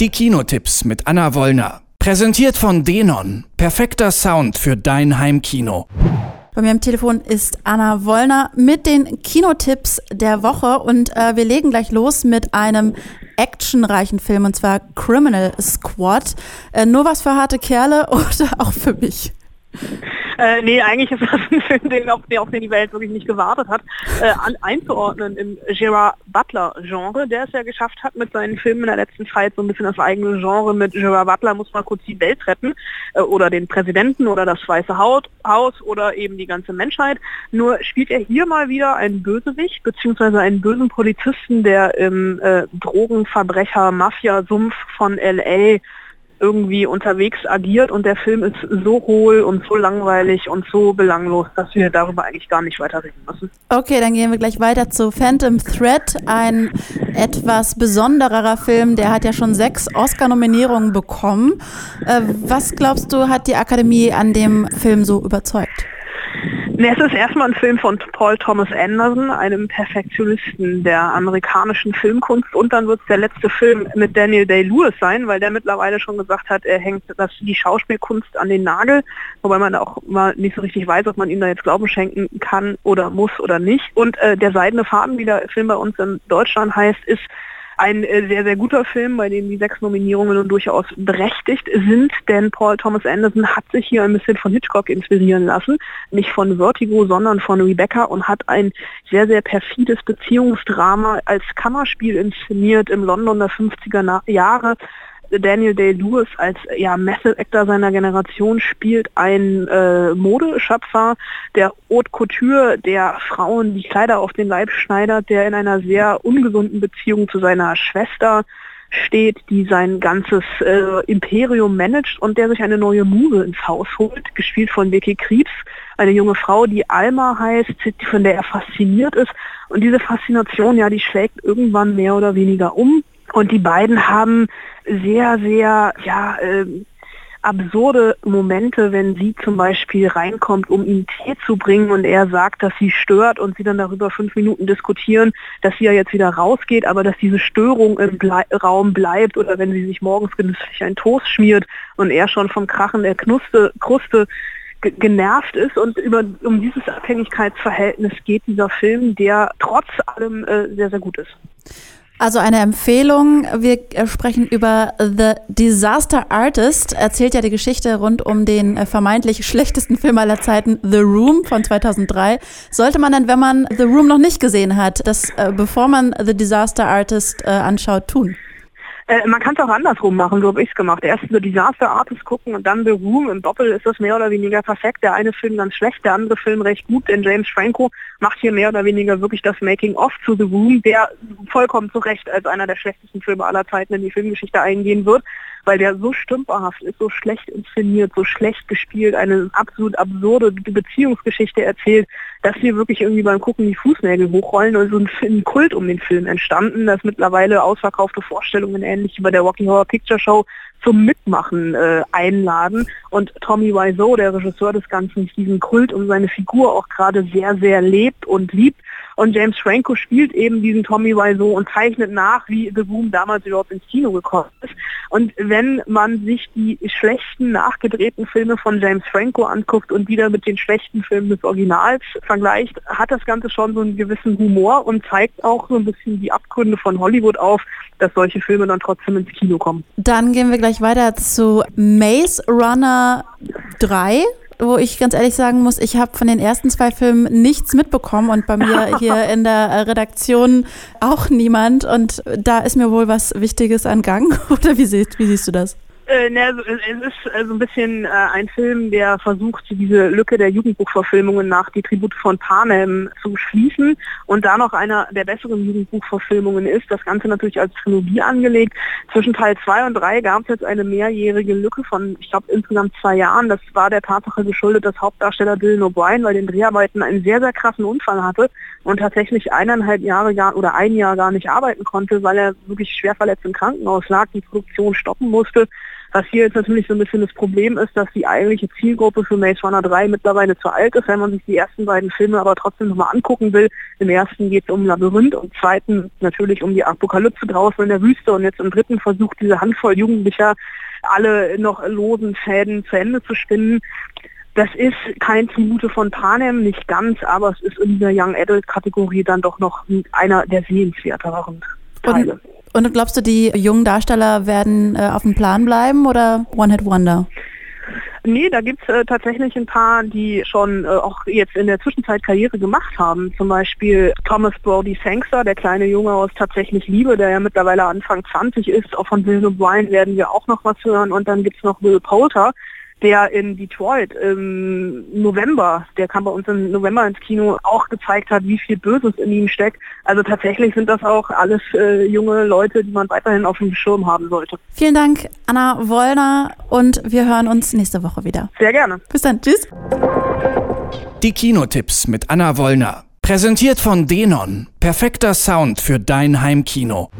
Die Kinotipps mit Anna Wollner. Präsentiert von Denon. Perfekter Sound für dein Heimkino. Bei mir am Telefon ist Anna Wollner mit den Kinotipps der Woche und äh, wir legen gleich los mit einem actionreichen Film und zwar Criminal Squad. Äh, nur was für harte Kerle oder auch für mich? Äh, nee, eigentlich ist das ein Film, den, auf, der, auf den die Welt wirklich nicht gewartet hat, äh, an, einzuordnen im Gerard Butler-Genre, der es ja geschafft hat, mit seinen Filmen in der letzten Zeit so ein bisschen das eigene Genre mit Gerard Butler muss mal kurz die Welt retten äh, oder den Präsidenten oder das Weiße Haus oder eben die ganze Menschheit. Nur spielt er hier mal wieder einen Bösewicht, beziehungsweise einen bösen Polizisten, der im äh, Drogenverbrecher-Mafia-Sumpf von L.A irgendwie unterwegs agiert und der Film ist so hohl und so langweilig und so belanglos, dass wir darüber eigentlich gar nicht weiter reden müssen. Okay, dann gehen wir gleich weiter zu Phantom Thread, ein etwas besondererer Film, der hat ja schon sechs Oscar-Nominierungen bekommen. Äh, was glaubst du, hat die Akademie an dem Film so überzeugt? Es ist erstmal ein Film von Paul Thomas Anderson, einem Perfektionisten der amerikanischen Filmkunst und dann wird es der letzte Film mit Daniel Day-Lewis sein, weil der mittlerweile schon gesagt hat, er hängt das, die Schauspielkunst an den Nagel, wobei man auch mal nicht so richtig weiß, ob man ihm da jetzt Glauben schenken kann oder muss oder nicht. Und äh, der Seidene Faden, wie der Film bei uns in Deutschland heißt, ist ein äh, sehr, sehr guter Film, bei dem die sechs Nominierungen nun durchaus berechtigt sind, denn Paul Thomas Anderson hat sich hier ein bisschen von Hitchcock inspirieren lassen, nicht von Vertigo, sondern von Rebecca und hat ein sehr, sehr perfides Beziehungsdrama als Kammerspiel inszeniert im London der 50er Jahre Daniel Day-Lewis als ja, Method Actor seiner Generation spielt ein äh, Modeschöpfer, der Haute Couture, der Frauen die Kleider auf den Leib schneidert, der in einer sehr ungesunden Beziehung zu seiner Schwester steht, die sein ganzes äh, Imperium managt und der sich eine neue Muse ins Haus holt, gespielt von Vicky Krebs, eine junge Frau, die Alma heißt, von der er fasziniert ist. Und diese Faszination, ja, die schlägt irgendwann mehr oder weniger um. Und die beiden haben sehr, sehr, ja, äh, absurde Momente, wenn sie zum Beispiel reinkommt, um ihm Tee zu bringen und er sagt, dass sie stört und sie dann darüber fünf Minuten diskutieren, dass sie ja jetzt wieder rausgeht, aber dass diese Störung im Ble Raum bleibt oder wenn sie sich morgens genüsslich ein Toast schmiert und er schon vom Krachen der Knuste, Kruste genervt ist und über, um dieses Abhängigkeitsverhältnis geht dieser Film, der trotz allem äh, sehr, sehr gut ist. Also eine Empfehlung. Wir sprechen über The Disaster Artist. Erzählt ja die Geschichte rund um den äh, vermeintlich schlechtesten Film aller Zeiten, The Room von 2003. Sollte man dann, wenn man The Room noch nicht gesehen hat, das, äh, bevor man The Disaster Artist äh, anschaut, tun? Äh, man kann es auch andersrum machen, so habe ich es gemacht. Erst The Disaster Artist gucken und dann The Room. Im Doppel ist das mehr oder weniger perfekt. Der eine Film ganz schlecht, der andere Film recht gut, denn James Franco macht hier mehr oder weniger wirklich das Making-of zu The Room, der vollkommen zu Recht als einer der schlechtesten Filme aller Zeiten in die Filmgeschichte eingehen wird weil der so stümperhaft ist, so schlecht inszeniert, so schlecht gespielt, eine absolut absurde Beziehungsgeschichte erzählt, dass hier wirklich irgendwie beim Gucken die Fußnägel hochrollen und so ein, ein Kult um den Film entstanden, dass mittlerweile ausverkaufte Vorstellungen ähnlich wie bei der Rocky Horror Picture Show zum Mitmachen äh, einladen. Und Tommy Wiseau, der Regisseur des Ganzen, diesen Kult um seine Figur auch gerade sehr, sehr lebt und liebt und James Franco spielt eben diesen Tommy Wiseau und zeichnet nach, wie The Boom damals überhaupt ins Kino gekommen ist. Und wenn man sich die schlechten, nachgedrehten Filme von James Franco anguckt und wieder mit den schlechten Filmen des Originals vergleicht, hat das Ganze schon so einen gewissen Humor und zeigt auch so ein bisschen die Abgründe von Hollywood auf, dass solche Filme dann trotzdem ins Kino kommen. Dann gehen wir gleich weiter zu Maze Runner 3 wo ich ganz ehrlich sagen muss, ich habe von den ersten zwei Filmen nichts mitbekommen und bei mir hier in der Redaktion auch niemand. Und da ist mir wohl was Wichtiges an Gang. Oder wie siehst, wie siehst du das? Äh, ne, also, es ist äh, so ein bisschen äh, ein Film, der versucht, diese Lücke der Jugendbuchverfilmungen nach Die Tribute von Panem zu schließen und da noch einer der besseren Jugendbuchverfilmungen ist. Das Ganze natürlich als Trilogie angelegt. Zwischen Teil 2 und 3 gab es jetzt eine mehrjährige Lücke von, ich glaube, insgesamt zwei Jahren. Das war der Tatsache geschuldet, dass Hauptdarsteller Dylan O'Brien bei den Dreharbeiten einen sehr, sehr krassen Unfall hatte und tatsächlich eineinhalb Jahre gar, oder ein Jahr gar nicht arbeiten konnte, weil er wirklich schwer verletzt im Krankenhaus lag, die Produktion stoppen musste Was hier jetzt natürlich so ein bisschen das Problem ist, dass die eigentliche Zielgruppe für Maze Runner 3 mittlerweile zu alt ist, wenn man sich die ersten beiden Filme aber trotzdem nochmal angucken will. Im ersten geht es um Labyrinth und im zweiten natürlich um die Apokalypse draußen in der Wüste und jetzt im dritten versucht diese Handvoll Jugendlicher alle noch losen Fäden zu Ende zu spinnen. Das ist kein Zumute von Panem, nicht ganz, aber es ist in der Young Adult Kategorie dann doch noch einer der sehenswerteren Teile. Und, und glaubst du, die jungen Darsteller werden äh, auf dem Plan bleiben oder One Hit Wonder? Nee, da gibt's äh, tatsächlich ein paar, die schon äh, auch jetzt in der Zwischenzeit Karriere gemacht haben. Zum Beispiel Thomas Brody Sangster, der kleine Junge aus Tatsächlich Liebe, der ja mittlerweile Anfang 20 ist. Auch von Will O'Brien werden wir auch noch was hören. Und dann gibt's noch Will Poulter, der in Detroit im November, der kam bei uns im November ins Kino, auch gezeigt hat, wie viel Böses in ihm steckt. Also tatsächlich sind das auch alles äh, junge Leute, die man weiterhin auf dem Schirm haben sollte. Vielen Dank, Anna Wollner, und wir hören uns nächste Woche wieder. Sehr gerne. Bis dann. Tschüss. Die Kinotipps mit Anna Wollner. Präsentiert von Denon. Perfekter Sound für dein Heimkino.